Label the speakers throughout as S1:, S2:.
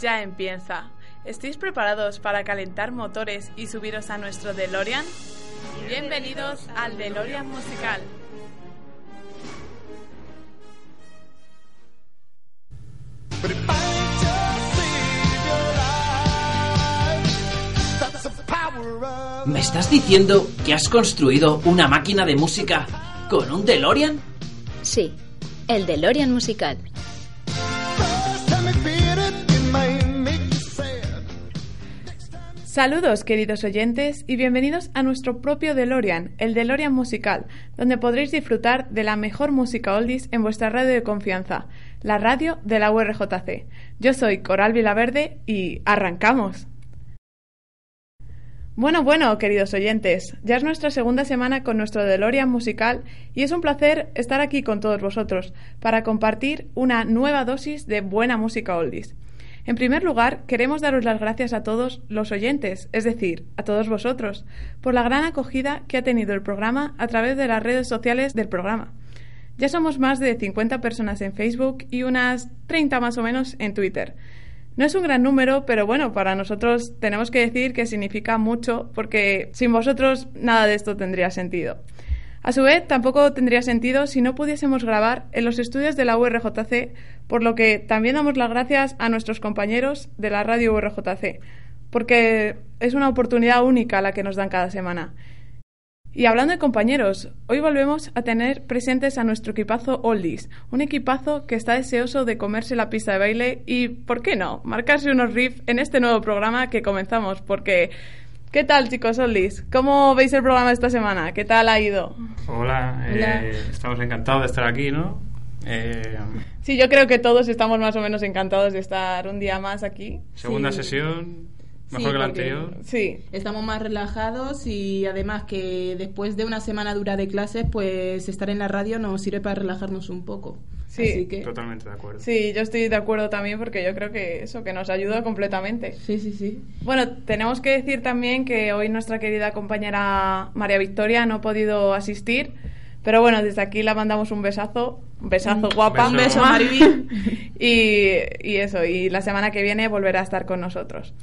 S1: Ya empieza. ¿Estáis preparados para calentar motores y subiros a nuestro DeLorean? Bienvenidos al DeLorean Musical.
S2: ¿Me estás diciendo que has construido una máquina de música con un DeLorean?
S3: Sí, el DeLorean musical.
S1: Saludos queridos oyentes y bienvenidos a nuestro propio DeLorean, el DeLorean Musical, donde podréis disfrutar de la mejor música oldies en vuestra radio de confianza, la radio de la URJC. Yo soy Coral Vilaverde y arrancamos. Bueno, bueno, queridos oyentes, ya es nuestra segunda semana con nuestro DeLorean musical y es un placer estar aquí con todos vosotros para compartir una nueva dosis de buena música oldies. En primer lugar, queremos daros las gracias a todos los oyentes, es decir, a todos vosotros, por la gran acogida que ha tenido el programa a través de las redes sociales del programa. Ya somos más de 50 personas en Facebook y unas 30 más o menos en Twitter. No es un gran número, pero bueno, para nosotros tenemos que decir que significa mucho porque sin vosotros nada de esto tendría sentido. A su vez, tampoco tendría sentido si no pudiésemos grabar en los estudios de la URJC, por lo que también damos las gracias a nuestros compañeros de la radio URJC, porque es una oportunidad única la que nos dan cada semana. Y hablando de compañeros, hoy volvemos a tener presentes a nuestro equipazo Oldies, un equipazo que está deseoso de comerse la pista de baile y, ¿por qué no?, marcarse unos riffs en este nuevo programa que comenzamos, porque ¿Qué tal, chicos Oldies? ¿Cómo veis el programa esta semana? ¿Qué tal ha ido?
S4: Hola, eh, estamos encantados de estar aquí, ¿no? Eh,
S1: sí, yo creo que todos estamos más o menos encantados de estar un día más aquí.
S4: Segunda sesión, mejor
S5: Sí,
S4: que la anterior.
S1: Sí,
S5: Estamos más relajados y además que después de una semana dura de clases, pues estar en la radio nos sirve para relajarnos un poco.
S1: Sí.
S5: Así que
S4: Totalmente de acuerdo.
S1: sí, yo estoy de acuerdo también porque yo creo que eso, que nos ayuda completamente.
S5: sí, sí, sí.
S1: Bueno, tenemos que decir también que hoy nuestra querida compañera María Victoria no ha podido asistir, pero bueno, desde aquí la mandamos un besazo, un besazo guapa.
S4: Un beso,
S5: Mariby.
S1: y, y eso, y la semana que viene volverá a estar con nosotros.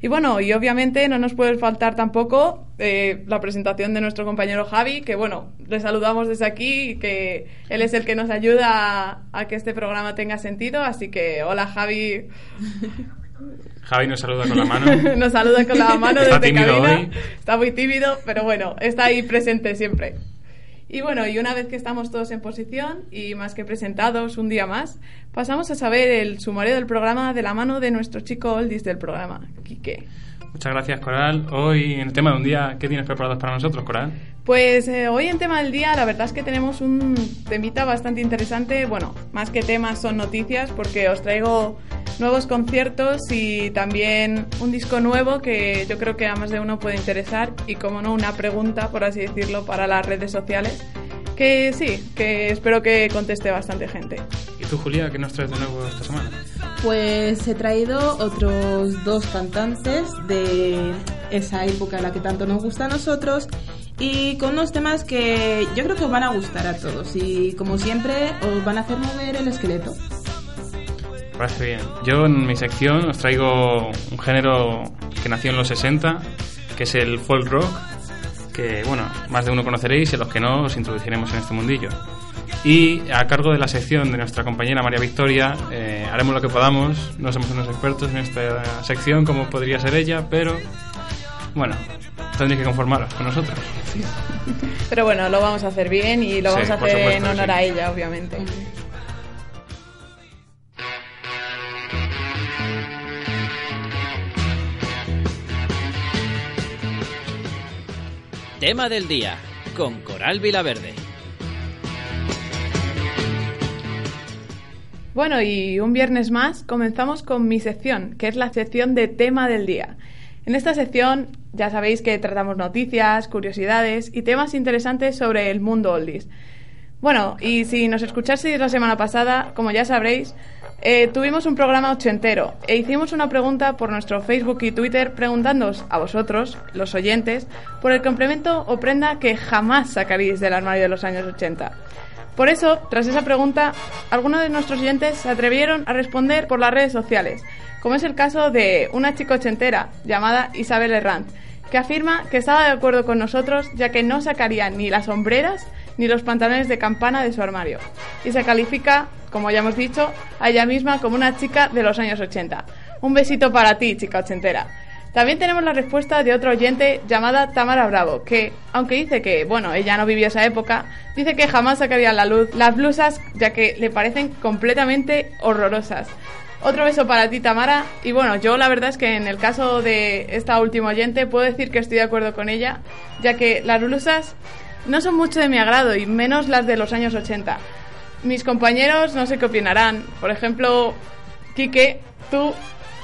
S1: Y bueno, y obviamente no nos puede faltar tampoco eh, la presentación de nuestro compañero Javi, que bueno, le saludamos desde aquí, y que él es el que nos ayuda a, a que este programa tenga sentido, así que hola Javi,
S4: Javi nos saluda con la mano.
S1: nos saluda con la mano
S4: Está
S1: desde
S4: tímido
S1: cabina.
S4: hoy.
S1: Está muy tímido, pero bueno, está ahí presente siempre. Y bueno, y una vez que estamos todos en posición y más que presentados un día más, pasamos a saber el sumario del programa de la mano de nuestro chico Oldies del programa, Quique.
S4: Muchas gracias, Coral. Hoy, en el tema de un día, ¿qué tienes preparado para nosotros, Coral?
S1: Pues eh, hoy en tema del día, la verdad es que tenemos un temita bastante interesante. Bueno, más que temas son noticias porque os traigo nuevos conciertos y también un disco nuevo que yo creo que a más de uno puede interesar y como no una pregunta, por así decirlo, para las redes sociales. Que sí, que espero que conteste bastante gente.
S4: ¿Y tú, Julia, qué nos traes de nuevo esta semana?
S5: Pues he traído otros dos cantantes de esa época a la que tanto nos gusta a nosotros y con unos temas que yo creo que os van a gustar a todos y como siempre os van a hacer mover el esqueleto.
S4: Parece bien. Yo en mi sección os traigo un género que nació en los 60, que es el folk rock, que bueno, más de uno conoceréis y a los que no os introduciremos en este mundillo. Y a cargo de la sección de nuestra compañera María Victoria, eh, haremos lo que podamos. No somos unos expertos en esta sección como podría ser ella, pero bueno, tendréis que conformaros con nosotros.
S1: Pero bueno, lo vamos a hacer bien y lo
S4: Sí,
S1: vamos a hacer
S4: supuesto
S1: en honor
S4: sí.
S1: a ella, obviamente.
S2: Tema del día con Coral Vilaverde.
S1: Bueno, y un viernes más comenzamos con mi sección, que es la sección de tema del día. En esta sección ya sabéis que tratamos noticias, curiosidades y temas interesantes sobre el mundo oldies. Bueno, y si nos escuchasteis la semana pasada, como ya sabréis, eh, tuvimos un programa ochentero e hicimos una pregunta por nuestro Facebook y Twitter preguntándoos a vosotros, los oyentes, por el complemento o prenda que jamás sacaríais del armario de los años 80. Por eso, tras esa pregunta, algunos de nuestros oyentes se atrevieron a responder por las redes sociales, como es el caso de una chica ochentera llamada Isabel Herrant, que afirma que estaba de acuerdo con nosotros ya que no sacaría ni las sombreras ni los pantalones de campana de su armario, y se califica, como ya hemos dicho, a ella misma como una chica de los años 80. Un besito para ti, chica ochentera. También tenemos la respuesta de otra oyente llamada Tamara Bravo, que, aunque dice que, bueno, ella no vivió esa época, dice que jamás sacaría a la luz las blusas ya que le parecen completamente horrorosas. Otro beso para ti, Tamara. Y bueno, yo la verdad es que en el caso de esta última oyente puedo decir que estoy de acuerdo con ella, ya que las blusas no son mucho de mi agrado y menos las de los años 80. Mis compañeros no sé qué opinarán. Por ejemplo, Quique, tú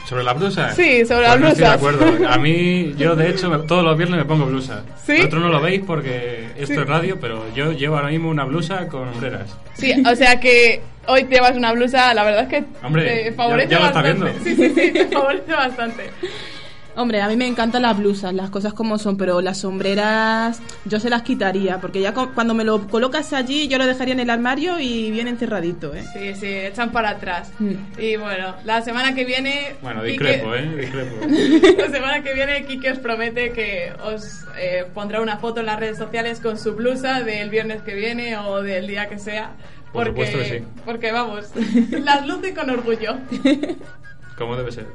S4: ¿Sobre la blusa?
S1: Sí, sobre
S4: Pues
S1: las
S4: no estoy de acuerdo. A mí, yo de hecho, todos los viernes me pongo blusa.
S1: ¿Sí?
S4: Vosotros no lo veis porque esto es radio, pero yo llevo ahora mismo una blusa con hombreras.
S1: Sí, o sea que hoy te llevas una blusa, la verdad es que
S4: Hombre,
S1: te
S4: ya-
S1: favorece
S4: ya lo está
S1: bastante.
S4: viendo.
S1: Sí, sí, sí, te favorece bastante.
S5: Hombre, a mí me encantan las blusas, las cosas como son, pero las sombreras yo se las quitaría, porque ya cu- cuando me lo colocas allí yo lo dejaría en el armario y bien encerradito, ¿eh?
S1: Sí, sí, echan para atrás.
S5: Mm.
S1: Y bueno, la semana que viene...
S4: Bueno,
S1: Quique-
S4: discrepo, ¿eh? Discrepo.
S1: La semana que viene Kike os promete que os eh, pondrá una foto en las redes sociales con su blusa del viernes que viene o del día que sea.
S4: Por
S1: Porque,
S4: supuesto que sí.
S1: porque vamos, las luce con orgullo.
S4: Como debe ser.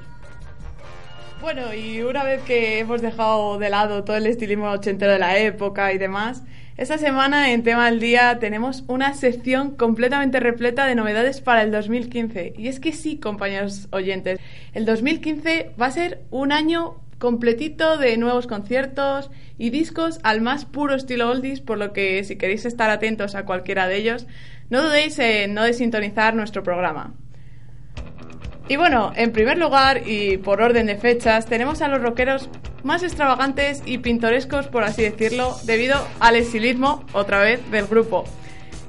S1: Bueno, y una vez que hemos dejado de lado todo el estilismo ochentero de la época y demás, esta semana en Tema del Día tenemos una sección completamente repleta de novedades para el 2015. Y es que sí, compañeros oyentes, el 2015 va a ser un año completito de nuevos conciertos y discos al más puro estilo oldies, por lo que si queréis estar atentos a cualquiera de ellos, no dudéis en no desintonizar nuestro programa. Y bueno, en primer lugar y por orden de fechas, tenemos a los rockeros más extravagantes y pintorescos, por así decirlo, debido al estilismo, otra vez, del grupo.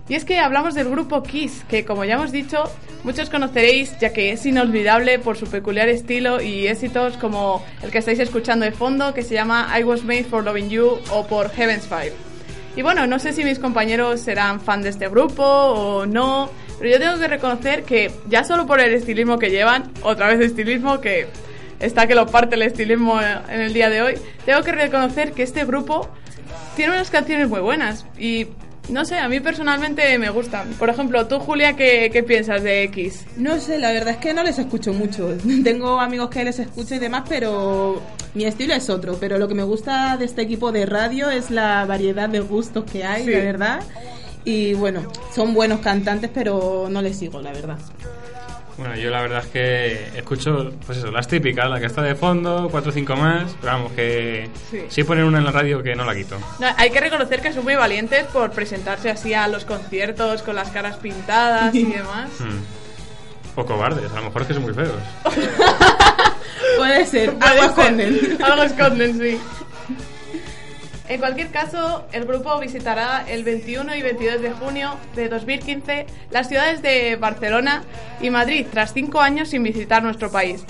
S1: Y es que hablamos del grupo Kiss, que como ya hemos dicho, muchos conoceréis ya que es inolvidable por su peculiar estilo y éxitos como el que estáis escuchando de fondo, que se llama I Was Made for Loving You o por Heaven's Fire. Y bueno, no sé si mis compañeros serán fan de este grupo o no, pero yo tengo que reconocer que ya solo por el estilismo que llevan, otra vez estilismo que está que lo parte el estilismo en el día de hoy, tengo que reconocer que este grupo tiene unas canciones muy buenas y no sé, a mí personalmente me gustan. Por ejemplo, tú Julia, ¿qué, qué piensas de X?
S5: No sé, la verdad es que no les escucho mucho. Tengo amigos que les escucho y demás, pero mi estilo es otro. Pero lo que me gusta de este equipo de radio es la variedad de gustos que hay,
S1: Sí.
S5: la verdad. Y bueno, son buenos cantantes, pero no les sigo, la verdad.
S4: Bueno, yo la verdad es que escucho, pues eso, las típicas, la que está de fondo, cuatro o cinco más, pero vamos, que
S1: Sí.
S4: sí ponen una en la radio que no la quito.
S1: No, hay que reconocer que son muy valientes por presentarse así a los conciertos con las caras pintadas y demás.
S4: Hmm. O cobardes, a lo mejor es que son muy feos.
S5: Puede ser, algo esconden.
S1: Algo esconden, sí. En cualquier caso, el grupo visitará el 21 y 22 de junio de 2015 las ciudades de Barcelona y Madrid tras cinco años sin visitar nuestro país.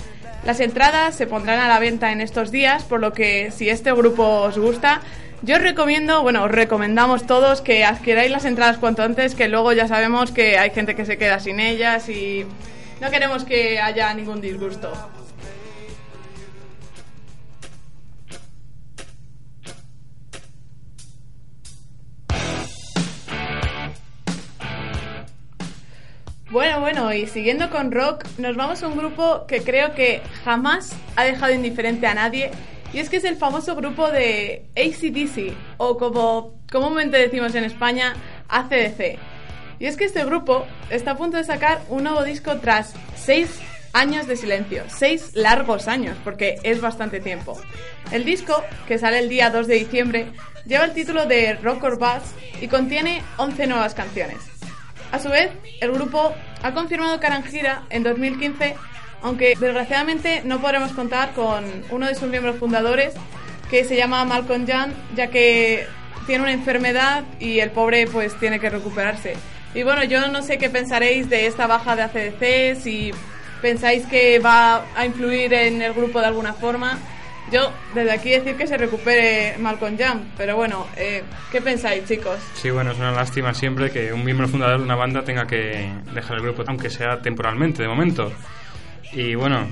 S1: Las entradas se pondrán a la venta en estos días, por lo que si este grupo os gusta, yo os recomiendo, bueno, os recomendamos todos que adquiráis las entradas cuanto antes, que luego ya sabemos que hay gente que se queda sin ellas y no queremos que haya ningún disgusto. Bueno, bueno, y siguiendo con rock, nos vamos a un grupo que creo que jamás ha dejado indiferente a nadie Y es que es el famoso grupo de ACDC, o como comúnmente decimos en España, ACDC. Y es que este grupo está a punto de sacar un nuevo disco tras seis años de silencio, seis largos años, porque es bastante tiempo. El disco, que sale el día 2 de diciembre, lleva el título de Rock or Bass y contiene 11 nuevas canciones. A su vez, el grupo ha confirmado que harán gira en 2015, aunque desgraciadamente no podremos contar con uno de sus miembros fundadores, que se llama Malcolm Young, ya que tiene una enfermedad y el pobre pues tiene que recuperarse. Y bueno, yo no sé qué pensaréis de esta baja de ACDC, si pensáis que va a influir en el grupo de alguna forma. Yo, desde aquí decir que se recupere Malcolm Young, pero bueno, eh, ¿qué pensáis, chicos?
S4: Sí, bueno, es una lástima siempre que un miembro fundador de una banda tenga que dejar el grupo, aunque sea temporalmente, de momento. Y bueno,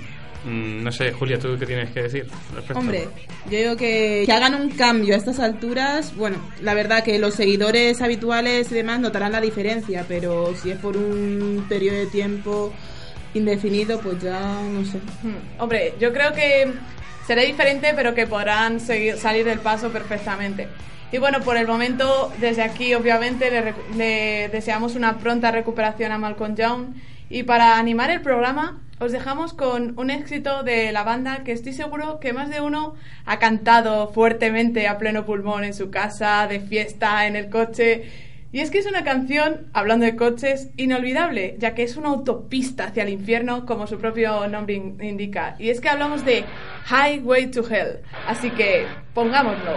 S4: mm, no sé, Julia, ¿tú qué tienes que decir? al respecto?
S5: Hombre, yo digo que, que hagan un cambio a estas alturas. Bueno, la verdad que los seguidores habituales y demás notarán la diferencia, pero si es por un periodo de tiempo indefinido, pues ya no sé.
S1: Hmm, Hombre, yo creo que será diferente, pero que podrán seguir, salir del paso perfectamente. Y bueno, por el momento, desde aquí, obviamente, le, le deseamos una pronta recuperación a Malcolm Young. Y para animar el programa, os dejamos con un éxito de la banda que estoy seguro que más de uno ha cantado fuertemente a pleno pulmón en su casa, de fiesta, en el coche. Y es que es una canción, hablando de coches, inolvidable, ya que es una autopista hacia el infierno, como su propio nombre in- indica. Y es que hablamos de Highway to Hell. Así que pongámoslo.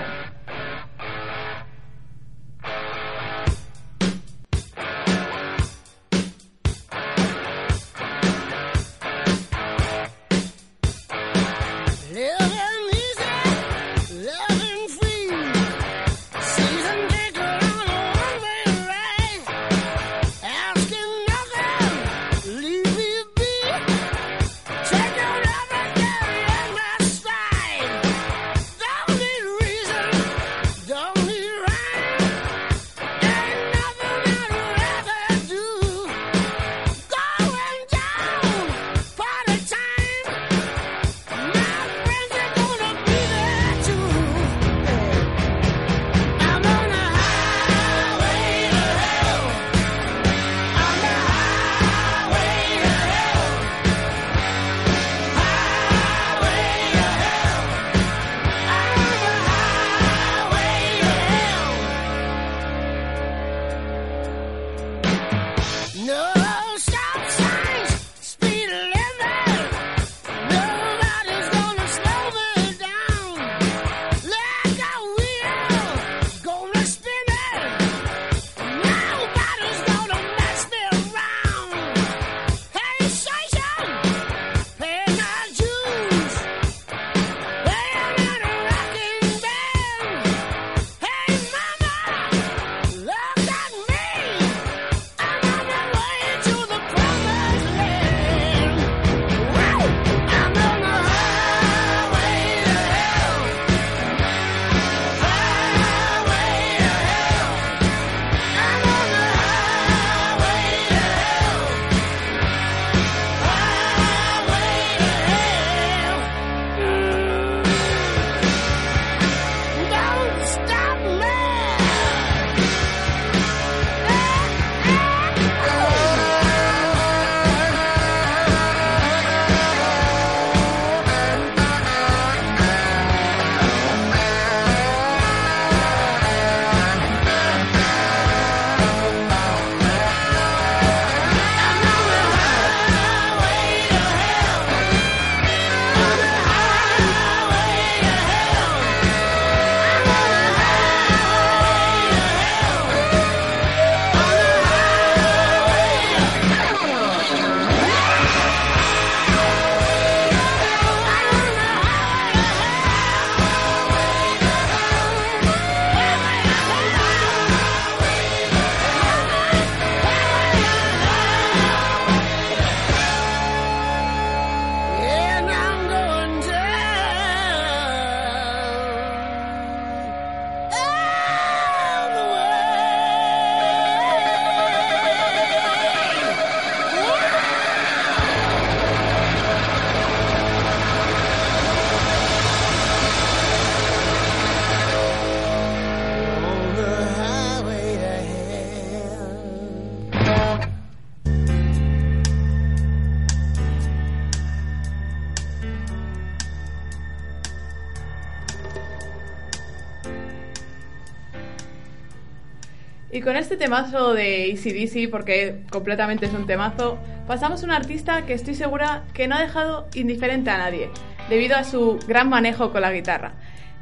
S1: Y con este temazo de ACDC, porque completamente es un temazo, pasamos a un artista que estoy segura que no ha dejado indiferente a nadie, debido a su gran manejo con la guitarra.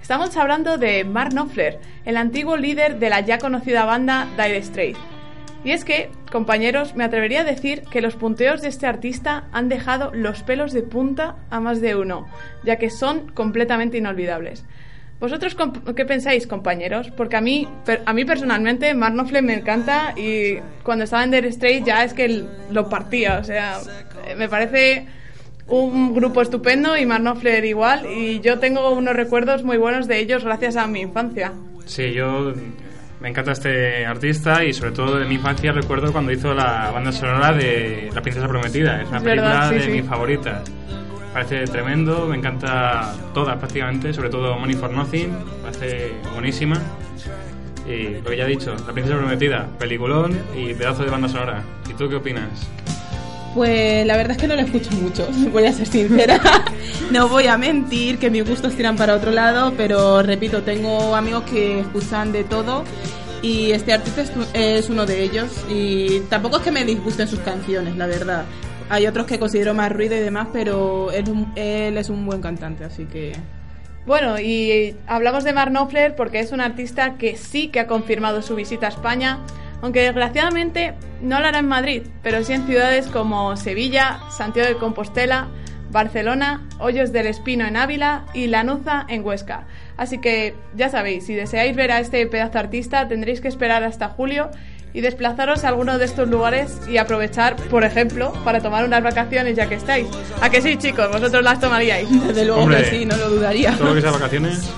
S1: Estamos hablando de Mark Knopfler, el antiguo líder de la ya conocida banda Dire Straits. Y es que, compañeros, me atrevería a decir que los punteos de este artista han dejado los pelos de punta a más de uno, ya que son completamente inolvidables. ¿Vosotros qué pensáis, compañeros? Porque a mí, a mí personalmente, Mark Knopfler me encanta y cuando estaba en Dire Straits ya es que lo partía, o sea, eh, me parece un grupo estupendo y Mark Knopfler igual y yo tengo unos recuerdos muy buenos de ellos gracias a mi infancia.
S4: Sí, yo me encanta este artista y sobre todo de mi infancia recuerdo cuando hizo la banda sonora de La Princesa Prometida. Es una
S1: Es
S4: película
S1: verdad, sí,
S4: de
S1: sí.
S4: mis favoritas. Parece tremendo, me encanta todas prácticamente, sobre todo Money for Nothing, parece buenísima. Y lo que ya he dicho, La Princesa Prometida, peliculón y pedazo de banda sonora. ¿Y tú qué opinas?
S5: Pues la verdad es que no lo escucho mucho, voy a ser sincera. No voy a mentir que mis gustos tiran para otro lado, pero repito, tengo amigos que escuchan de todo y este artista es, uno de ellos y tampoco es que me disgusten sus canciones, la verdad. Hay otros que considero más ruido y demás, pero él, es un- buen cantante, así que...
S1: Bueno, y hablamos de Mark Knopfler porque es un artista que sí que ha confirmado su visita a España, aunque desgraciadamente no lo hará en Madrid, pero sí en ciudades como Sevilla, Santiago de Compostela, Barcelona, Hoyos del Espino en Ávila y Lanuza en Huesca. Así que ya sabéis, si deseáis ver a este pedazo artista tendréis que esperar hasta julio y desplazaros a alguno de estos lugares y aprovechar, por ejemplo, para tomar unas vacaciones ya que estáis. ¿A que sí, chicos? ¿Vosotros las tomaríais?
S5: Desde luego
S4: Hombre,
S5: que sí, no lo dudaría.
S4: Todo lo que sea vacaciones,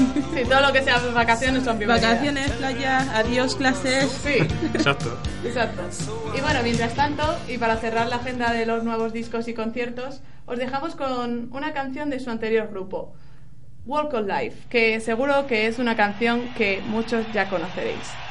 S1: Sí, todo lo que sea vacaciones son bienvenidas.
S5: Vacaciones, playa, adiós clases.
S1: Sí,
S4: exacto.
S1: exacto. Y bueno, mientras tanto, y para cerrar la agenda de los nuevos discos y conciertos, os dejamos con una canción de su anterior grupo, Walk of Life, que seguro que es una canción que muchos ya conoceréis.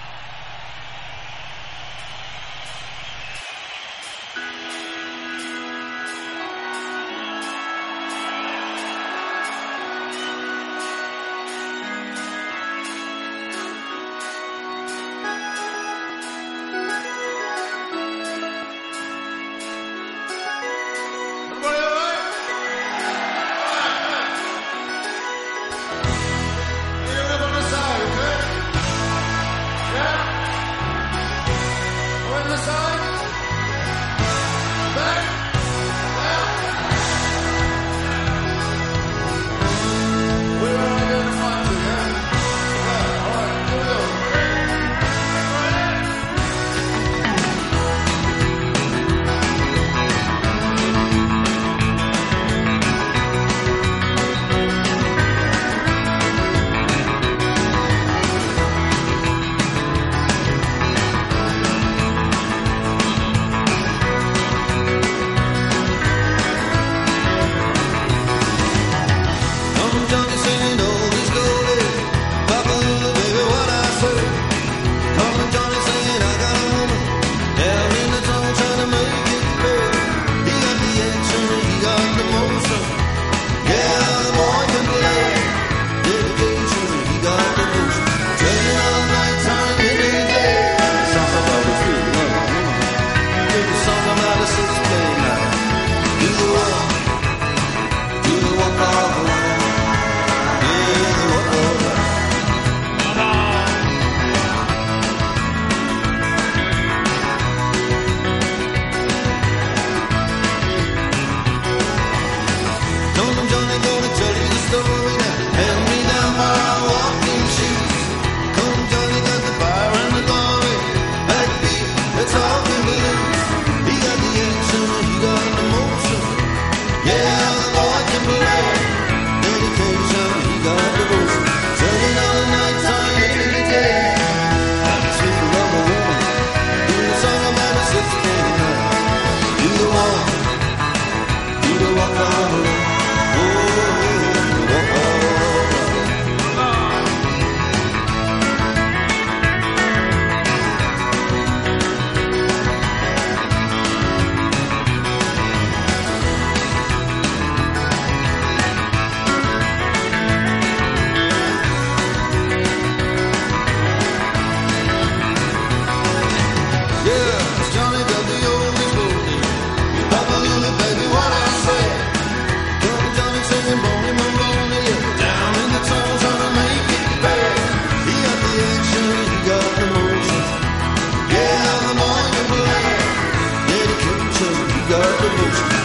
S1: Hallelujah.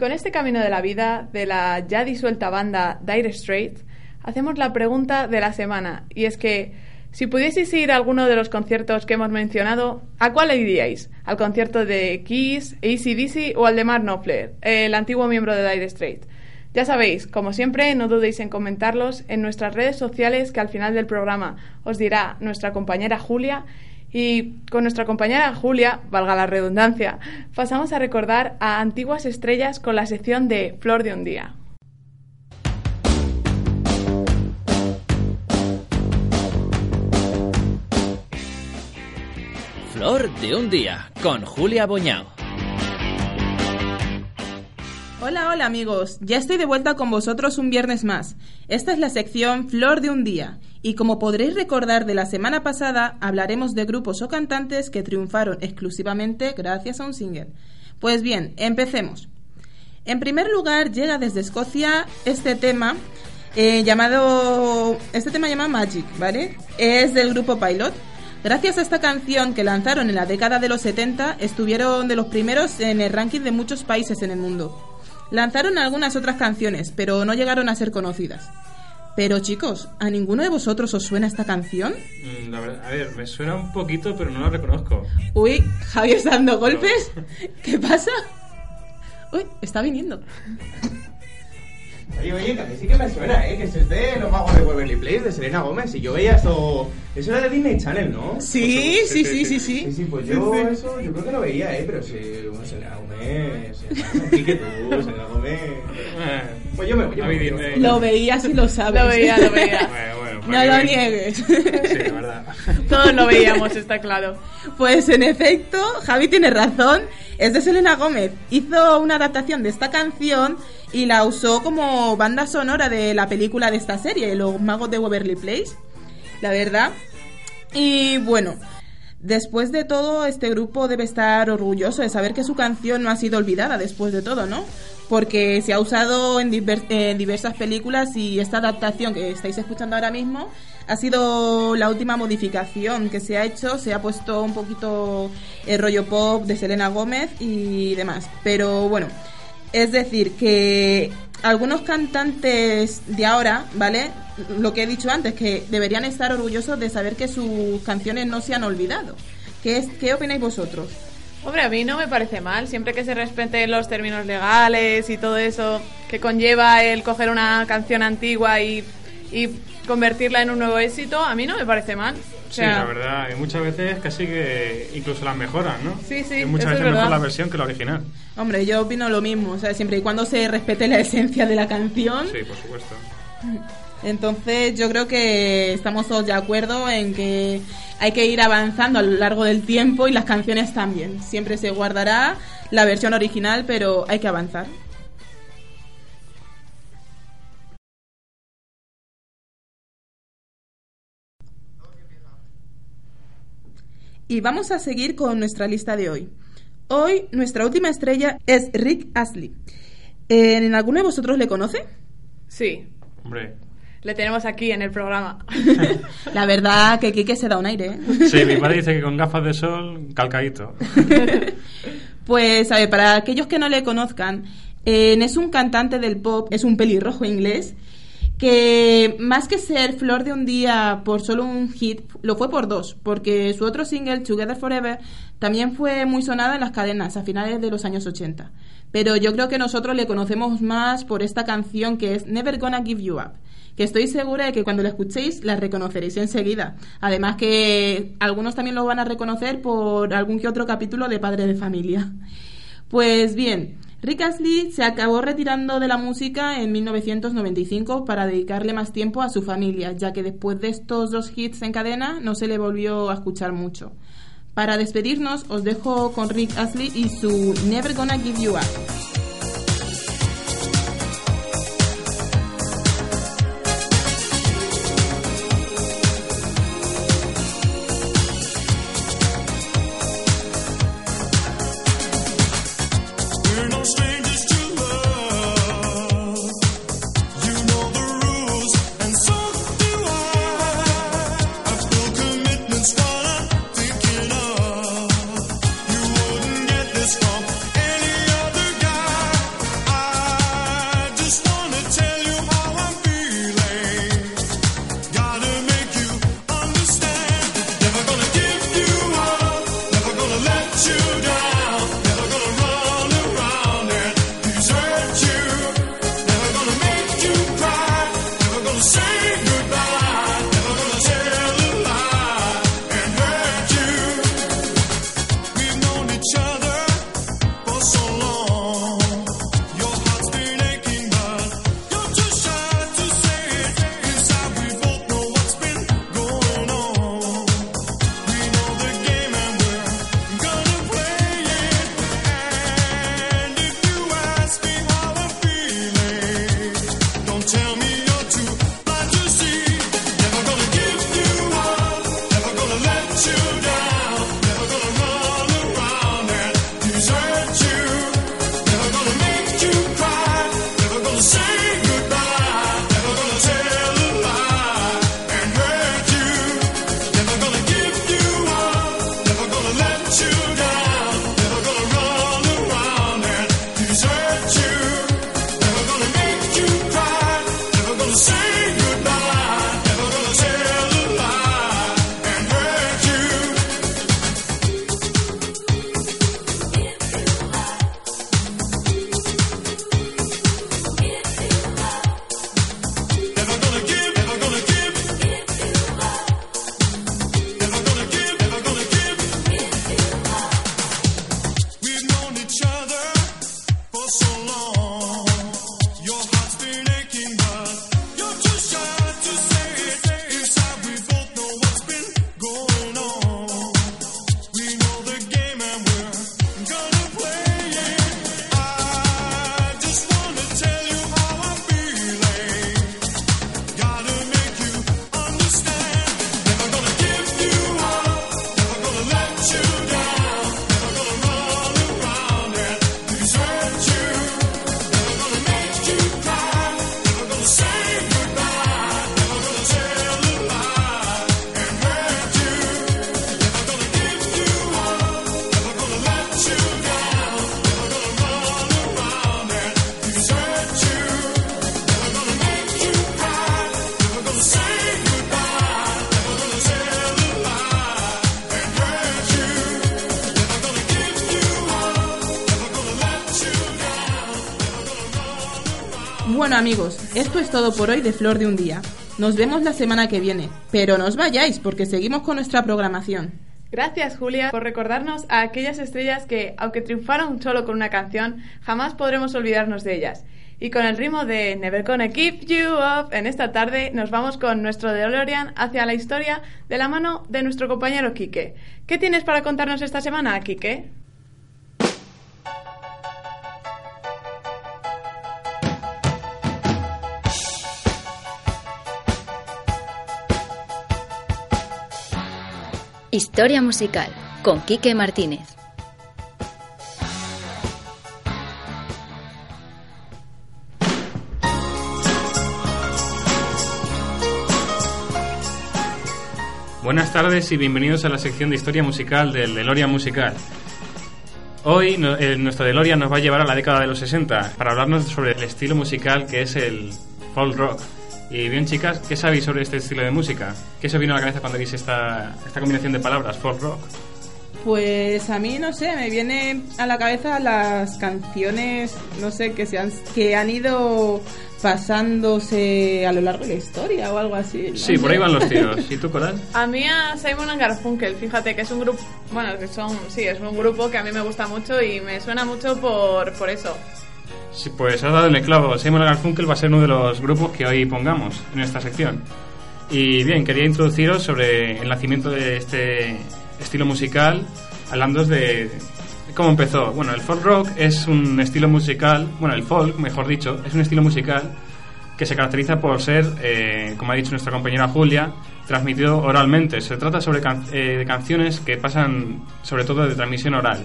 S1: Con este camino de la vida de la ya disuelta banda Dire Straits, hacemos la pregunta de la semana. Y es que, si pudieseis ir a alguno de los conciertos que hemos mencionado, ¿a cuál iríais? ¿Al concierto de Kiss, ACDC o al de Mark Knopfler, el antiguo miembro de Dire Straits? Ya sabéis, como siempre, no dudéis en comentarlos en nuestras redes sociales que al final del programa os dirá nuestra compañera Julia. Y con nuestra compañera Julia, valga la redundancia, pasamos a recordar a antiguas estrellas con la sección de Flor de un día.
S2: Flor de un día con Julia Boñao.
S5: Hola, hola amigos, ya estoy de vuelta con vosotros un viernes más. Esta es la sección Flor de un día y como podréis recordar de la semana pasada hablaremos de grupos o cantantes que triunfaron exclusivamente gracias a un single. Pues bien, empecemos. En primer lugar llega desde Escocia este tema eh, llamado... Este tema llama Magic, ¿vale? Es del grupo Pilot. Gracias a esta canción que lanzaron en la década de los 70, estuvieron de los primeros en el ranking de muchos países en el mundo. Lanzaron algunas otras canciones, pero no llegaron a ser conocidas. Pero chicos, ¿a ninguno de vosotros os suena esta canción?
S4: Mm, La verdad, a ver, me suena un poquito, pero no la reconozco.
S5: Uy, Javier está dando golpes. ¿Qué pasa? Uy, está viniendo.
S6: Oye, oye, que a mí sí que me suena, ¿eh? Que eso es de Los Magos de Waverly Place, de Selena Gómez. Y yo veía esto... Eso era de Disney Channel, ¿no?
S5: Sí, sí, sí, sí,
S6: Sí,
S5: sí.
S6: sí, pues yo eso yo creo que lo veía, ¿eh? Pero sí, bueno, Selena Gómez... Selena Gómez, que tú, Selena Gómez...
S4: Eh,
S6: Pues yo me voy, yo me voy.
S4: Disney.
S5: Lo veías y lo sabes.
S1: Lo veía, lo veía.
S4: Bueno, bueno,
S5: No
S4: ¿para
S5: lo niegues.
S4: Sí, la verdad.
S1: Todos lo veíamos, está claro.
S5: Pues en efecto, Javi tiene razón. Es de Selena Gómez. Hizo una adaptación de esta canción y la usó como banda sonora de la película de esta serie, Los Magos de Waverly Place. La verdad. Y bueno, después de todo, este grupo debe estar orgulloso de saber que su canción no ha sido olvidada después de todo, ¿no? Porque se ha usado en, en diversas películas y esta adaptación que estáis escuchando ahora mismo ha sido la última modificación que se ha hecho. Se ha puesto un poquito el rollo pop de Selena Gómez y demás. Pero bueno, es decir, que algunos cantantes de ahora, ¿vale? Lo que he dicho antes, que deberían estar orgullosos de saber que sus canciones no se han olvidado. ¿Qué, qué opináis vosotros?
S1: Hombre, a mí no me parece mal, siempre que se respeten los términos legales y todo eso que conlleva el coger una canción antigua y, y convertirla en un nuevo éxito, a mí no me parece mal. O
S4: Sí,
S1: sea,
S4: la verdad, y muchas veces casi que incluso las mejoran, ¿no?
S1: Sí, sí,
S4: Y muchas
S1: eso es
S4: veces mejor la versión que la original.
S5: Hombre, yo opino lo mismo, o sea, siempre y cuando se respete la esencia de la canción.
S4: Sí, por supuesto.
S5: Entonces yo creo que estamos todos de acuerdo en que hay que ir avanzando a lo largo del tiempo y las canciones también. Siempre se guardará la versión original, pero hay que avanzar. Y vamos a seguir con nuestra lista de hoy. Hoy nuestra última estrella es Rick Astley. Eh, ¿En alguno de vosotros le conoce?
S1: sí,
S4: Hombre.
S1: le tenemos aquí en el programa.
S5: La verdad que Kike se da un aire. ¿eh?
S4: Sí, mi padre dice que con gafas de sol, calcadito.
S5: Pues, a ver, para aquellos que no le conozcan, eh, es un cantante del pop, es un pelirrojo inglés, que más que ser flor de un día por solo un hit, lo fue por dos, porque su otro single, Together Forever, también fue muy sonada en las cadenas a finales de los años 80. Pero yo creo que nosotros le conocemos más por esta canción que es Never Gonna Give You Up que estoy segura de que cuando la escuchéis la reconoceréis enseguida. Además que algunos también lo van a reconocer por algún que otro capítulo de Padre de Familia. Pues bien, Rick Astley se acabó retirando de la música en 1995 para dedicarle más tiempo a su familia, ya que después de estos dos hits en cadena no se le volvió a escuchar mucho. Para despedirnos os dejo con Rick Astley y su Never Gonna Give You Up. Amigos, esto es todo por hoy de Flor de un Día. Nos vemos la semana que viene, pero no os vayáis porque seguimos con nuestra programación.
S1: Gracias, Julia, por recordarnos a aquellas estrellas que, aunque triunfaron solo con una canción, jamás podremos olvidarnos de ellas. Y con el ritmo de Never Gonna Keep You Up, en esta tarde nos vamos con nuestro DeLorean hacia la historia de la mano de nuestro compañero Quique. ¿Qué tienes para contarnos esta semana, Quique?
S3: Historia musical con Quique Martínez.
S4: Buenas tardes y bienvenidos a la sección de historia musical del DeLorean Musical. Hoy eh, nuestro DeLorean nos va a llevar a la década de los 60 para hablarnos sobre el estilo musical que es el folk rock. Y bien, chicas, ¿qué sabéis sobre este estilo de música? ¿Qué se vino a la cabeza cuando veis esta, esta combinación de palabras, folk rock?
S5: Pues a mí no sé, me viene a la cabeza las canciones, no sé, que se han, que han ido pasándose a lo largo de la historia o algo así. no
S4: Sí, por ahí van los tiros. ¿Y tú, Coral?
S1: A mí a Simon and Garfunkel, fíjate que es un grupo, bueno, que son, sí, es un grupo que a mí me gusta mucho y me suena mucho por, por eso.
S4: Sí, pues has dado en el clavo. Simon Garfunkel va a ser uno de los grupos que hoy pongamos en esta sección. Y bien, quería introduciros sobre el nacimiento de este estilo musical, hablando de cómo empezó. Bueno, el folk rock es un estilo musical, bueno, el folk, mejor dicho, es un estilo musical que se caracteriza por ser, eh, como ha dicho nuestra compañera Julia, transmitido oralmente. Se trata sobre eh, de canciones que pasan sobre todo de transmisión oral.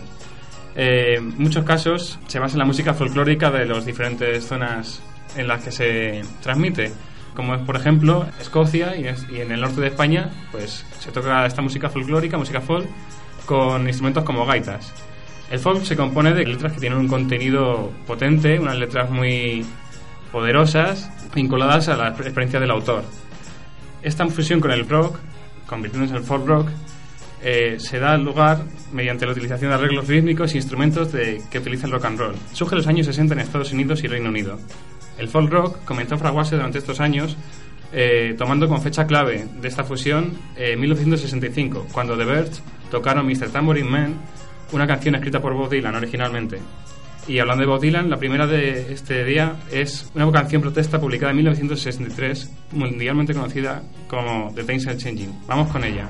S4: Eh, muchos casos se basa en la música folclórica de las diferentes zonas en las que se transmite, como es por ejemplo Escocia y, es- y en el norte de España, pues se toca esta música folclórica, música folk, con instrumentos como gaitas. El folk se compone de letras que tienen un contenido potente, unas letras muy poderosas, vinculadas a la experiencia del autor. Esta fusión con el rock, convirtiéndose en el folk rock, eh, se da lugar mediante la utilización de arreglos rítmicos e instrumentos que utiliza el rock and roll. Surge en los años 60 en Estados Unidos y Reino Unido. El folk rock comenzó a fraguarse durante estos años, eh, tomando como fecha clave de esta fusión eh, 1965, cuando The Birds tocaron Mr. Tambourine Man, una canción escrita por Bob Dylan originalmente. Y hablando de Bob Dylan, la primera de este día es una canción protesta publicada en 1963, mundialmente conocida como The Times Are Changing. Vamos con ella.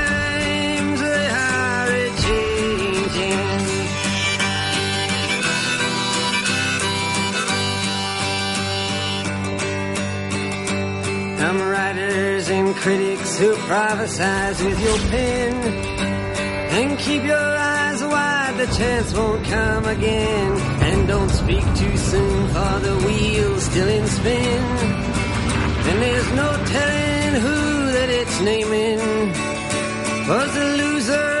S7: Some writers and critics who prophesize with your pen. And keep your eyes wide, the chance won't come again. And don't speak too soon, for the wheel's still in spin. And there's no telling who that it's naming. Was the loser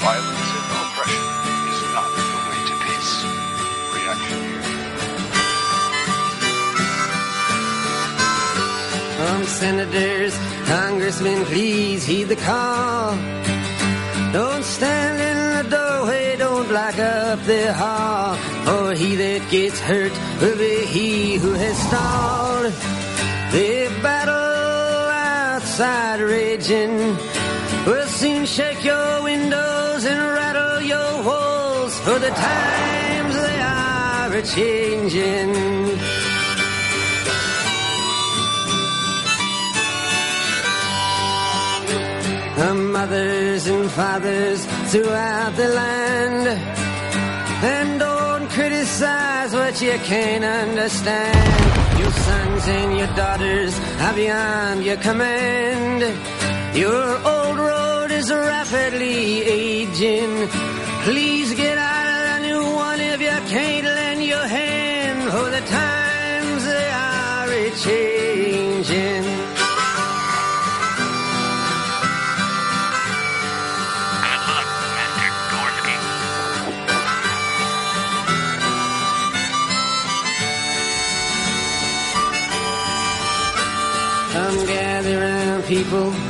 S8: Violence and oppression is not the way to peace. Reaction here.
S7: From senators, congressmen, please heed the call. Don't stand in the doorway, don't block up the hall. For he that gets hurt will be he who has stalled. The battle outside raging will soon shake your windows and rattle your walls. For the times they are a changing. Our mothers and fathers throughout the land. And don't criticize what you can't understand. Your sons and your daughters are beyond your command. Your old road is rapidly aging. Please get out of the new one if you can't lend your hand. For the times they are a changing. Come gather round people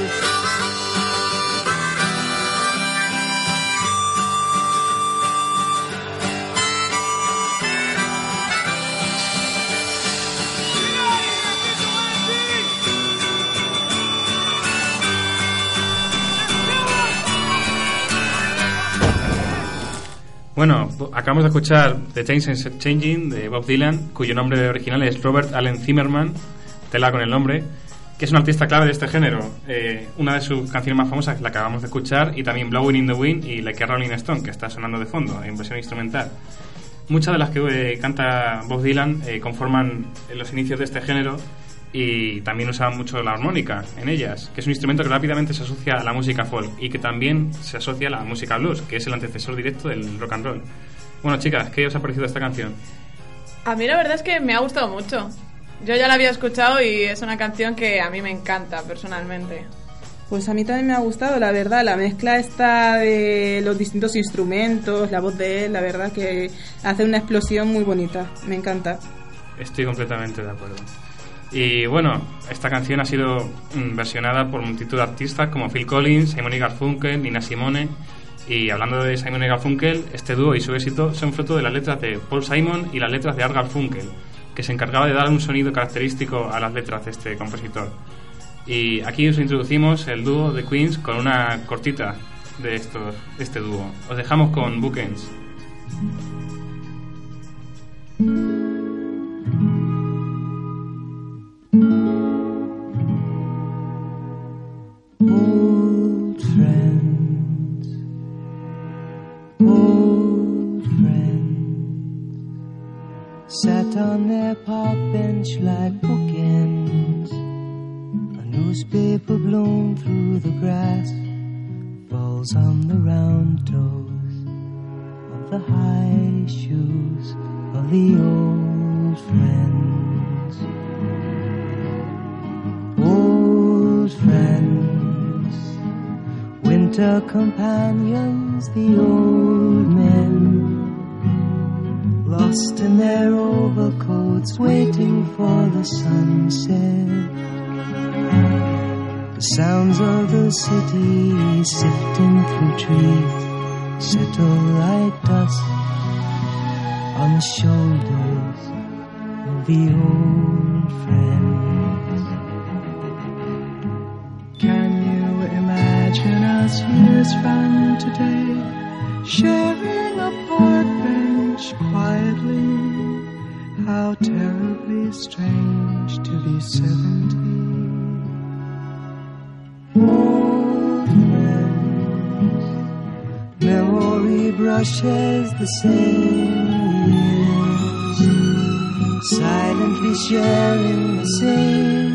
S4: Bueno, acabamos de escuchar The Change is Changing de Bob Dylan, cuyo nombre original es Robert Allen Zimmerman, tela con el nombre, que es un artista clave de este género. Eh, una de sus canciones más famosas la acabamos de escuchar y también Blowing in the Wind y Like a Rolling Stone, que está sonando de fondo en versión instrumental. Muchas de las que eh, canta Bob Dylan eh, conforman los inicios de este género y también usaban mucho la armónica en ellas, que es un instrumento que rápidamente se asocia a la música folk y que también se asocia a la música blues, que es el antecesor directo del rock and roll. Bueno, chicas, ¿qué os ha parecido esta canción?
S1: A mí la verdad es que me ha gustado mucho. Yo ya la había escuchado y es una canción que a mí me encanta personalmente.
S5: Pues a mí también me ha gustado, la verdad, la mezcla esta de los distintos instrumentos, la voz de él, la verdad que hace una explosión muy bonita, me encanta.
S4: Estoy completamente de acuerdo. Y bueno, esta canción ha sido mm, versionada por multitud de artistas como Phil Collins, Simon Garfunkel, Nina Simone. Y hablando de Simon Garfunkel, este dúo y su éxito son fruto de las letras de Paul Simon y las letras de Art Garfunkel, que se encargaba de dar un sonido característico a las letras de este compositor. Y aquí os introducimos el dúo de Queens con una cortita de, estos, este dúo. Os dejamos con Bookends.
S9: Sat on their park bench like bookends. A newspaper blown through the grass falls on the round toes of the high shoes of the old friends. Old friends, winter companions, the old men lost in their overcoats, waiting for the sunset. The sounds of the city sifting through trees settle like dust on the shoulders of the old friends. Can you imagine us years from today sharing a park bench quietly? How terribly strange to be seventy. Old friends, memory brushes the same years, silently sharing the same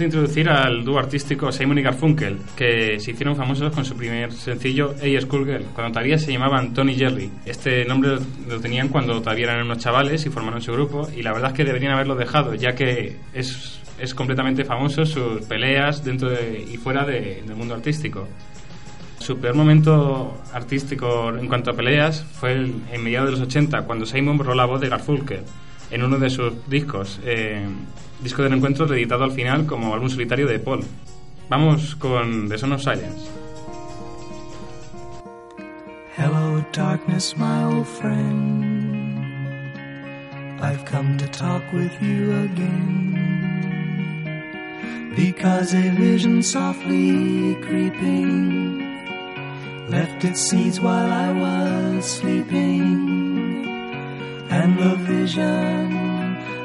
S4: de introducir al dúo artístico Simon y Garfunkel, que se hicieron famosos con su primer sencillo Hey Schoolgirl, cuando todavía se llamaban Tony Jerry. Este nombre lo tenían cuando todavía eran unos chavales y formaron su grupo, y la verdad es que deberían haberlo dejado, ya que es, es completamente famoso sus peleas dentro de- y fuera de- del mundo artístico. Su peor momento artístico en cuanto a peleas fue el- en mediados de los 80, cuando Simon borró la voz de Garfunkel en uno de sus discos, eh, disco del encuentro reeditado al final como álbum solitario de Paul. Vamos con The Son of Silence.
S9: Hello, darkness, my old friend. I've come to talk with you again. Because a vision softly creeping left its seeds while I was sleeping. And the vision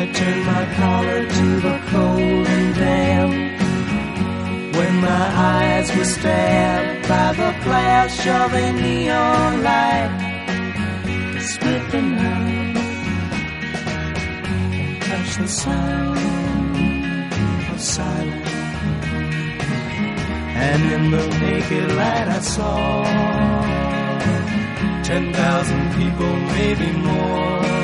S9: I turned my collar to the cold and damp. When my eyes were stabbed by the flash of a neon light, split the night and touch the sound of silence. And in the naked light I saw ten thousand people, maybe more.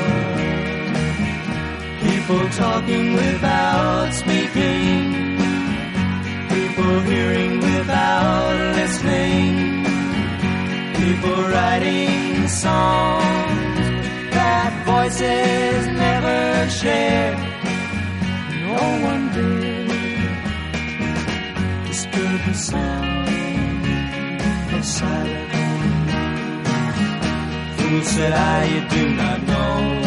S9: People talking without speaking. People hearing without listening. People writing songs that voices never shared. No one did disturb the sound of silence. Fool said I, you do not know.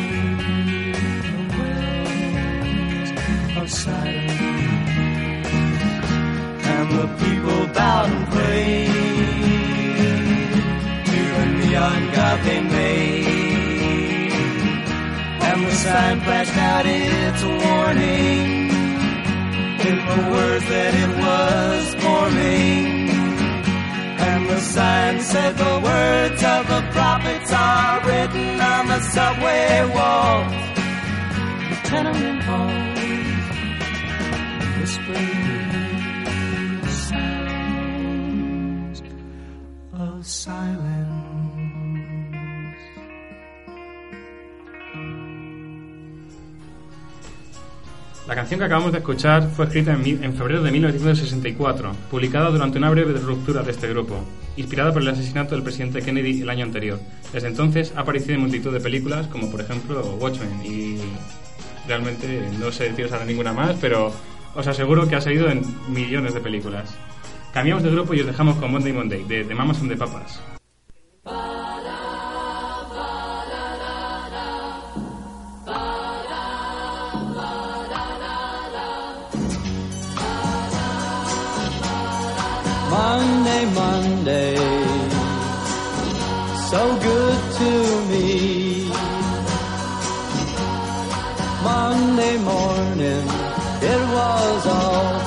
S10: they made. And the sign flashed out its warning in the words that it was forming. And the sign said the words of the prophets are written on the subway walls, the tenement halls, whispering sounds of silence.
S4: La canción que acabamos de escuchar fue escrita en, febrero de 1964, publicada durante una breve ruptura de este grupo, inspirada por el asesinato del presidente Kennedy el año anterior. Desde entonces ha aparecido en multitud de películas, como por ejemplo Watchmen, y realmente no sé deciros ahora ninguna más, pero os aseguro que ha salido en millones de películas. Cambiamos de grupo y os dejamos con Monday Monday, de Mamas and the Papas.
S10: Monday, Monday, so good to me. Monday morning, it was all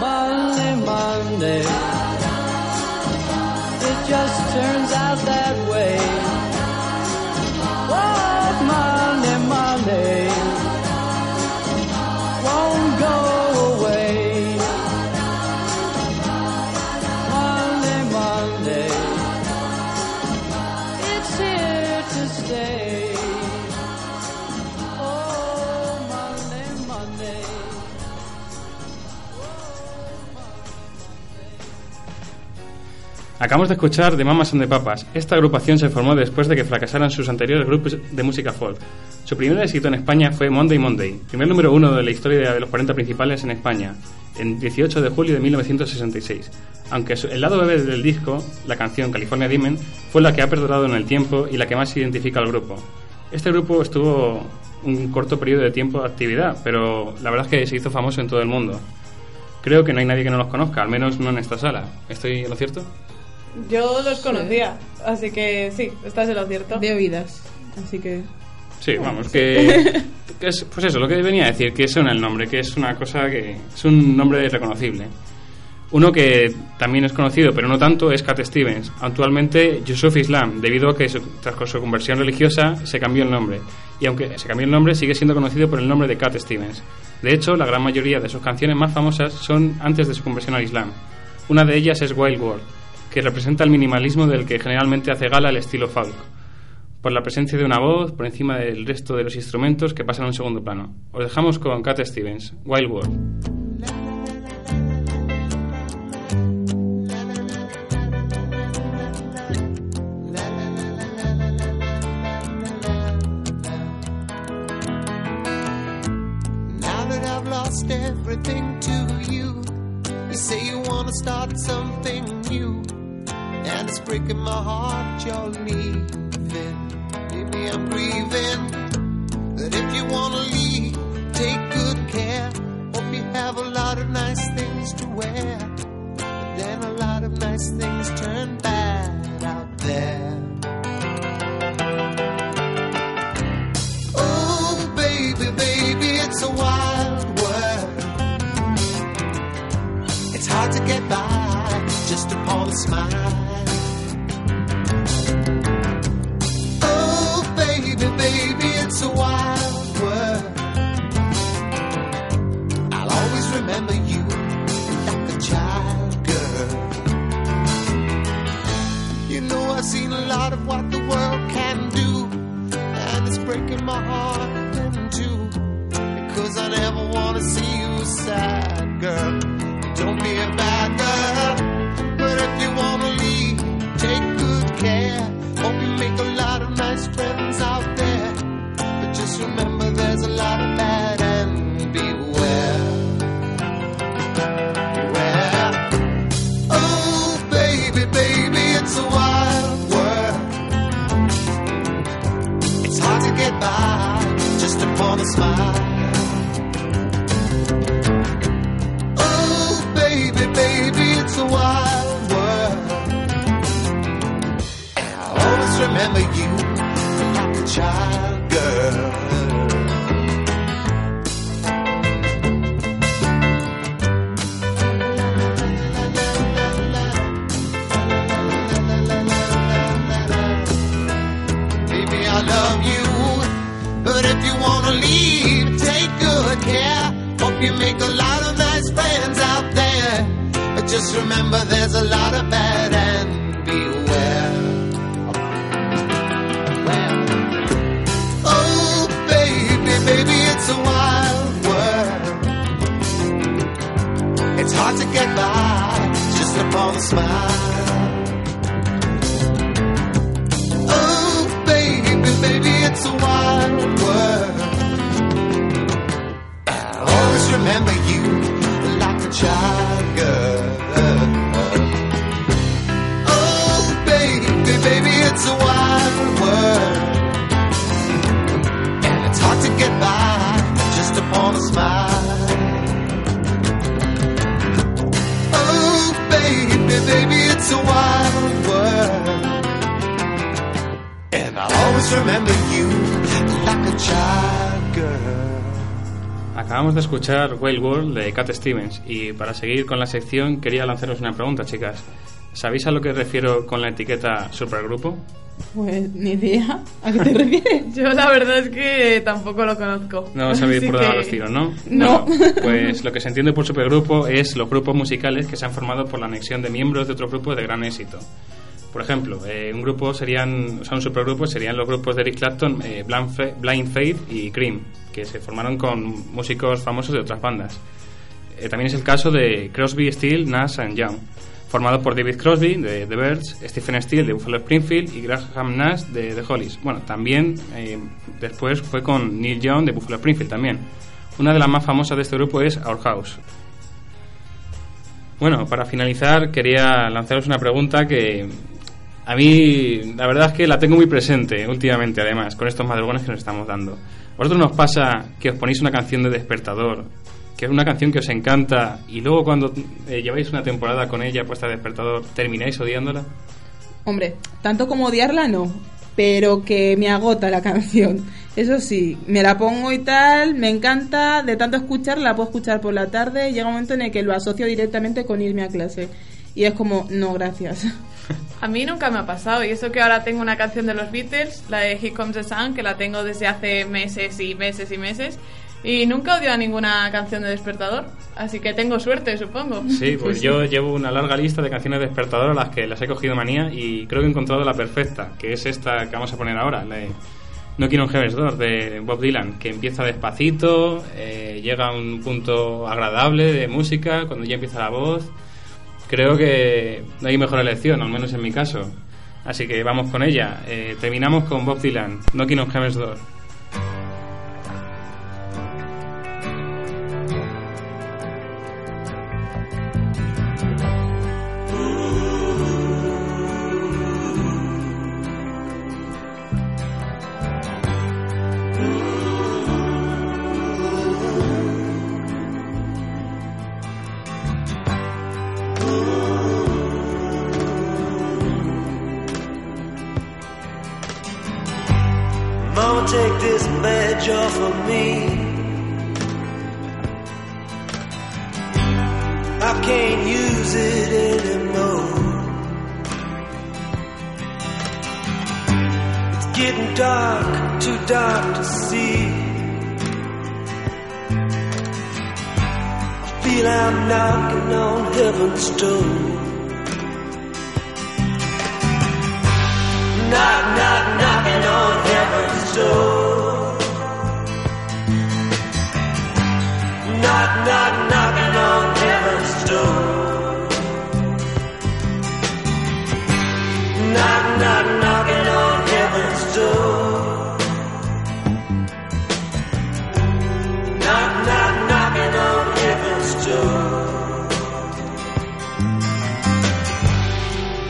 S10: Monday, Monday. It just turns
S4: Acabamos de escuchar de Mamas and the Papas. Esta agrupación se formó después de que fracasaran sus anteriores grupos de música folk. Su primer éxito en España fue Monday Monday, primer número uno de la historia de los 40 principales en España, en 18 de julio de 1966. Aunque el lado bebé del disco, la canción California Demon, fue la que ha perdurado en el tiempo y la que más identifica al grupo. Este grupo estuvo un corto periodo de tiempo de actividad, pero la verdad es que se hizo famoso en todo el mundo. Creo que no hay nadie que no los conozca, al menos no en esta sala. ¿Estoy en lo cierto?
S1: Yo los conocía, así que sí, estás en lo cierto.
S5: De oídas. Así que.
S4: Sí, vamos, que, que es, pues eso, lo que venía a decir, que suena el nombre, que es una cosa que es un nombre reconocible. Uno que también es conocido, pero no tanto, es Cat Stevens. Actualmente Yusuf Islam, debido a que su- tras su conversión religiosa se cambió el nombre. Y aunque se cambió el nombre, sigue siendo conocido por el nombre de Cat Stevens. De hecho, la gran mayoría de sus canciones más famosas son antes de su conversión al Islam. Una de ellas es Wild World, que representa el minimalismo del que generalmente hace gala el estilo folk por la presencia de una voz por encima del resto de los instrumentos que pasan a un segundo plano. Os dejamos con Cat Stevens, Wild World.
S11: Everything to you, you say you wanna start something it's breaking my heart you're leaving. Baby, I'm grieving. But if you wanna leave, take good care. Hope you have a lot of nice things to wear, but then a lot of nice things turn bad out there. Oh, baby, baby, it's a wild world. It's hard to get by just upon a smile. Baby, baby, it's a wild world. I'll always remember you like a child girl. You know, I've seen a lot of what the world can do and it's breaking my heart in two because I never want to see you sad, girl. Don't be a bad girl, but if you it's a wild world. And I'll always remember you like a child girl. Baby, I love you. But if you wanna leave, take good care. Hope you make a lot of just remember there's a lot of bad and beware. Oh, baby, baby, it's a wild world. It's hard to get by just upon a smile.
S4: Acabamos de escuchar Wild World de Cat Stevens y para seguir con la sección quería lanzaros una pregunta, chicas. ¿Sabéis a lo que refiero con la etiqueta supergrupo?
S5: Pues ni idea. ¿A qué te refieres?
S1: Yo la verdad es que tampoco lo conozco.
S4: No sabéis por dónde
S1: que-
S4: los tiros, ¿no?
S1: No.
S4: Pues lo que se entiende por supergrupo es los grupos musicales que se han formado por la anexión de miembros de otro grupo de gran éxito. Por ejemplo, eh, un grupo serían, o sea, un supergrupo serían los grupos de Eric Clapton, eh, Blind Fa- Blind Faith y Cream, que se formaron con músicos famosos de otras bandas. Eh, también es el caso de Crosby, Steele, Nash and Young. formado por David Crosby de The Birds, Stephen Steele de Buffalo Springfield y Graham Nash de The Hollies. Bueno, también después fue con Neil Young de Buffalo Springfield también. Una de las más famosas de este grupo es Our House. Bueno, para finalizar quería lanzaros una pregunta que a mí la verdad es que la tengo muy presente últimamente además con estos madrugones que nos estamos dando. ¿Vosotros nos pasa que os ponéis una canción de despertador, que es una canción que os encanta y luego cuando eh, lleváis una temporada con ella puesta de despertador termináis odiándola?
S5: Hombre, tanto como odiarla no, pero que me agota la canción. Eso sí, me la pongo y tal, me encanta, de tanto escucharla, la puedo escuchar por la tarde llega un momento en el que lo asocio directamente con irme a clase. Y es como, no, gracias.
S1: A mí nunca me ha pasado, y eso que ahora tengo una canción de los Beatles, la de Here Comes the Sun, que la tengo desde hace meses y meses y meses, y nunca odio a ninguna canción de despertador, así que tengo suerte, supongo.
S4: Sí, pues yo llevo una larga lista de canciones de despertador a las que las he cogido manía y creo que he encontrado la perfecta, que es esta que vamos a poner ahora, la de Knocking on Heaven's Door de Bob Dylan, que empieza despacito, eh, llega a un punto agradable de música, cuando ya empieza la voz. Creo que no hay mejor elección, al menos en mi caso. Así que vamos con ella. Eh, terminamos con Bob Dylan, Knocking on Heaven's Door.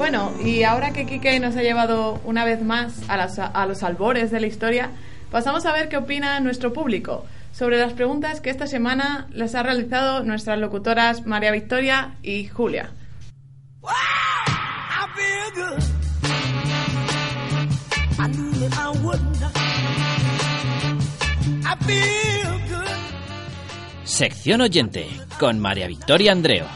S1: Bueno, y ahora que Kike nos ha llevado una vez más a, las- a los albores de la historia, pasamos a ver qué opina nuestro público sobre las preguntas que esta semana les ha realizado nuestras locutoras María Victoria y Julia.
S2: Sección oyente con María Victoria Andreo.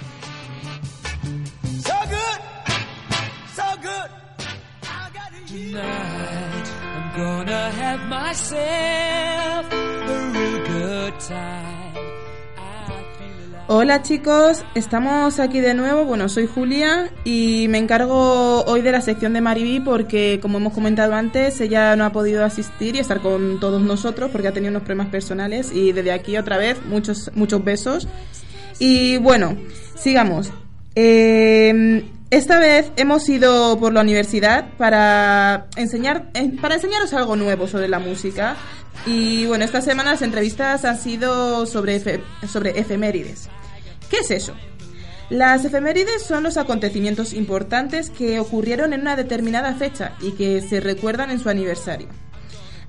S5: Hola chicos, estamos aquí de nuevo. Bueno, soy Julia y me encargo hoy de la sección de Mariví porque, como hemos comentado antes, ella no ha podido asistir y estar con todos nosotros porque ha tenido unos problemas personales y desde aquí otra vez muchos muchos besos. Y bueno, sigamos. Eh, esta vez hemos ido por la universidad para enseñar para enseñaros algo nuevo sobre la música. Y bueno, esta semana las entrevistas han sido sobre, sobre efemérides. ¿Qué es eso? Las efemérides son los acontecimientos importantes que ocurrieron en una determinada fecha y que se recuerdan en su aniversario.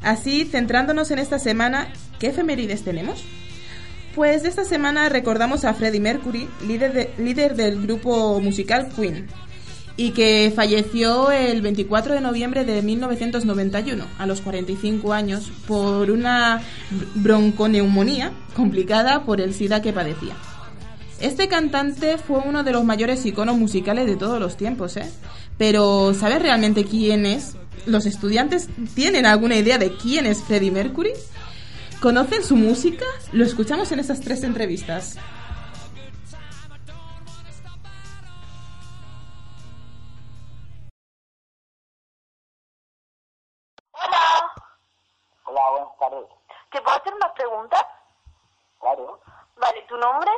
S5: Así, centrándonos en esta semana, ¿qué efemérides tenemos? Pues esta semana recordamos a Freddie Mercury, líder, de- líder del grupo musical Queen, y que falleció el 24 de noviembre de 1991, a los 45 años, por una br- bronconeumonía complicada por el SIDA que padecía. Este cantante fue uno de los mayores iconos musicales de todos los tiempos, ¿eh? Pero ¿sabes realmente quién es? ¿Los estudiantes tienen alguna idea de quién es Freddie Mercury? ¿Conocen su música? Lo escuchamos en estas tres entrevistas.
S12: Hola,
S13: Hola, buenas tardes.
S12: ¿te puedo hacer unas preguntas?
S13: Claro,
S12: Vale, ¿tu nombre?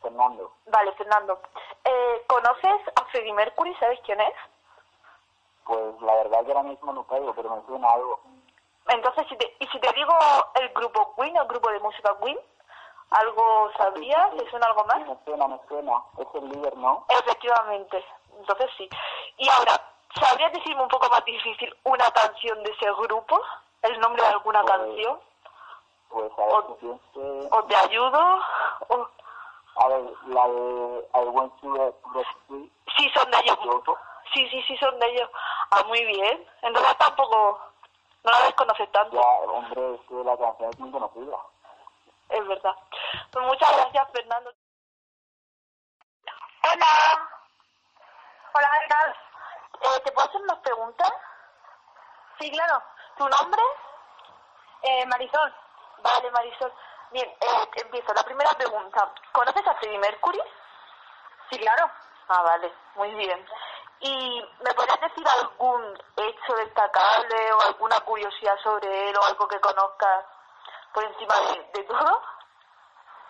S13: Fernando.
S12: Vale, Fernando. Eh, ¿Conoces a Freddie Mercury? ¿Sabes quién es?
S13: Pues la verdad que ahora mismo no caigo, pero me suena algo.
S12: Entonces, si te, ¿y si te digo el grupo Queen, el grupo de música Queen? ¿Algo sabrías? ¿Te suena algo más?
S13: Me suena, me suena. Es el líder, ¿no?
S12: Efectivamente, entonces sí. Y ahora, ¿sabrías decirme un poco más difícil una canción de ese grupo? ¿El nombre de alguna canción?
S13: Pues a ver, si piense...
S12: ¿O te ayudo? O-
S13: A ver, la de I Want Free.
S12: Sí, son de ellos. Sí, sí, sí, son de ellos. Ah, muy bien. Entonces tampoco... No la desconoces tanto.
S13: Ya, hombre, es que la canción es muy conocida.
S12: Es verdad. Pues muchas gracias, Fernando. Hola. Hola, ¿qué tal? Eh, ¿Te puedo hacer unas preguntas? Sí, claro. ¿Tu nombre? Eh, Marisol. Vale, Marisol. Bien, eh, empiezo. La primera pregunta. ¿Conoces a Freddie Mercury? Sí, claro. Ah, vale. Muy bien. ¿Y me podrías decir algún hecho destacable o alguna curiosidad sobre él o algo que conozcas por encima de, de todo?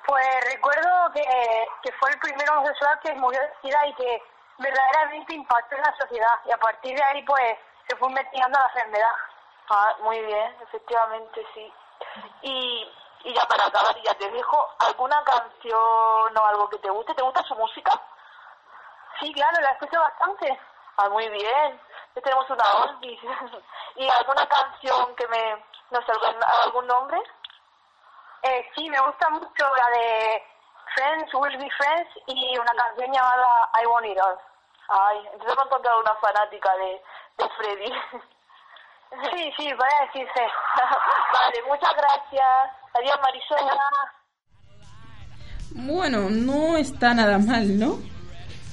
S14: Pues recuerdo que, que fue el primer homosexual que murió de sida y que verdaderamente impactó en la sociedad y a partir de ahí pues se fue investigando la enfermedad.
S12: Ah, muy bien, efectivamente, sí. Y, y ya para acabar, ya te dejo alguna canción o algo que te guste. ¿Te gusta su música?
S14: Sí, claro, la escucho bastante.
S12: Ah, muy bien. Ya tenemos una oldies. ¿Y alguna canción que me... no sé, algún, algún nombre?
S14: Eh, sí, me gusta mucho la de Friends Will Be Friends y una canción llamada I Want It All.
S12: Ay, entonces me he encontrado una fanática de, de Freddy.
S14: Sí, sí, puede decirse.
S12: vale, muchas gracias. Adiós, Marisol.
S5: Bueno, no está nada mal, ¿no?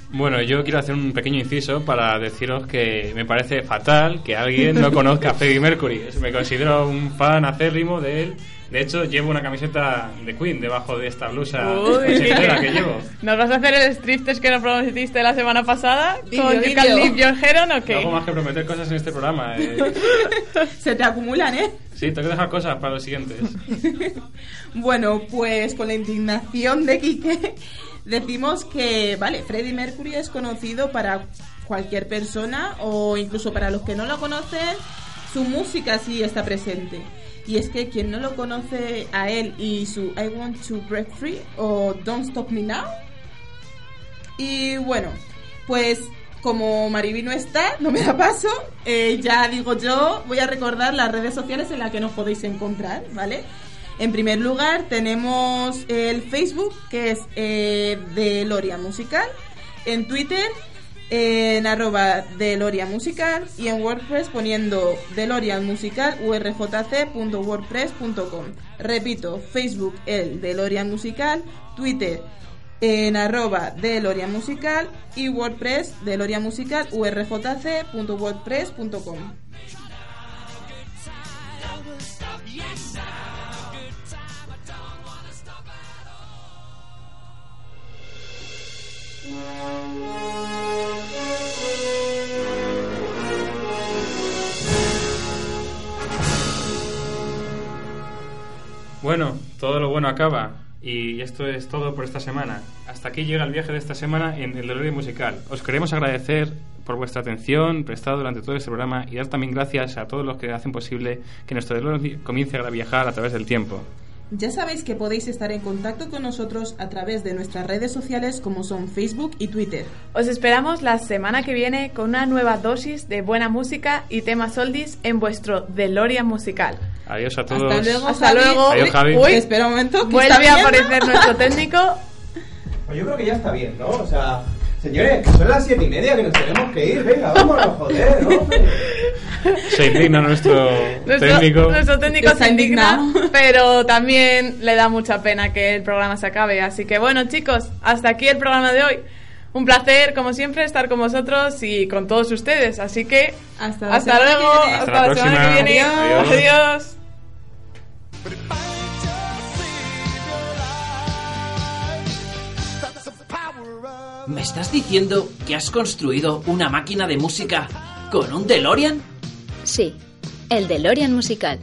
S4: Bueno, yo quiero hacer un pequeño inciso para deciros que me parece fatal que alguien no conozca a Freddie Mercury. Me considero un fan acérrimo de él. De hecho, llevo una camiseta de Queen debajo de esta blusa
S1: Uy.
S4: que llevo.
S1: ¿Nos vas a hacer el striptease que nos prometiste la semana pasada? ¿Con You
S5: vídeo.
S1: Can Leave Your Head On o
S4: No
S1: qué?
S4: hago más que prometer cosas en este programa. eh.
S5: Se te acumulan, ¿eh?
S4: Sí, tengo que dejar cosas para los siguientes.
S5: Bueno, pues con la indignación de Quique decimos que, vale, Freddie Mercury es conocido para cualquier persona o incluso para los que no lo conocen, su música sí está presente. Y es que quien no lo conoce a él y su I Want to Break Free o Don't Stop Me Now. Y bueno, pues como Mariby no está, no me da paso, eh, ya digo yo, voy a recordar las redes sociales en las que nos podéis encontrar, ¿vale? En primer lugar tenemos el Facebook, que es eh, de Loria Musical, en Twitter en arroba Deloria Musical y en WordPress poniendo Deloria Musical urjc.wordpress.com. Repito, Facebook el Deloria Musical, Twitter en arroba Deloria Musical y WordPress Deloria Musical urjc.wordpress.com.
S4: Bueno, todo lo bueno acaba. Y esto es todo por esta semana. Hasta aquí llega el viaje de esta semana en el Deloria Musical. Os queremos agradecer por vuestra atención prestada durante todo este programa y dar también gracias a todos los que hacen posible que nuestro Deloria comience a viajar a través del tiempo.
S5: Ya sabéis que podéis estar en contacto con nosotros a través de nuestras redes sociales como son Facebook y Twitter.
S1: Os esperamos la semana que viene con una nueva dosis de buena música y temas oldies en vuestro DeLorean musical.
S4: Adiós a todos.
S5: Hasta luego,
S1: Hasta
S5: Javi.
S1: luego.
S4: Adiós, Javi.
S1: Uy,
S5: Espera un momento. que
S1: vuelve a aparecer nuestro técnico.
S6: Pues yo creo que ya está bien, ¿no? O sea, señores, que son las siete y media que nos tenemos que ir. Venga, vámonos, joder, ¿no?
S4: Se indigna nuestro,
S1: Nuestro
S4: técnico.
S1: nuestro técnico se indigna, pero también le da mucha pena que el programa se acabe. Así que bueno, chicos, hasta aquí el programa de hoy. Un placer, como siempre, estar con vosotros y con todos ustedes. Así que
S5: Hasta,
S1: hasta luego, hasta,
S4: Hasta la
S1: la semana que viene.
S4: Adiós.
S1: Adiós.
S2: ¿Me estás diciendo que has construido una máquina de música con un DeLorean?
S3: Sí, el DeLorean musical.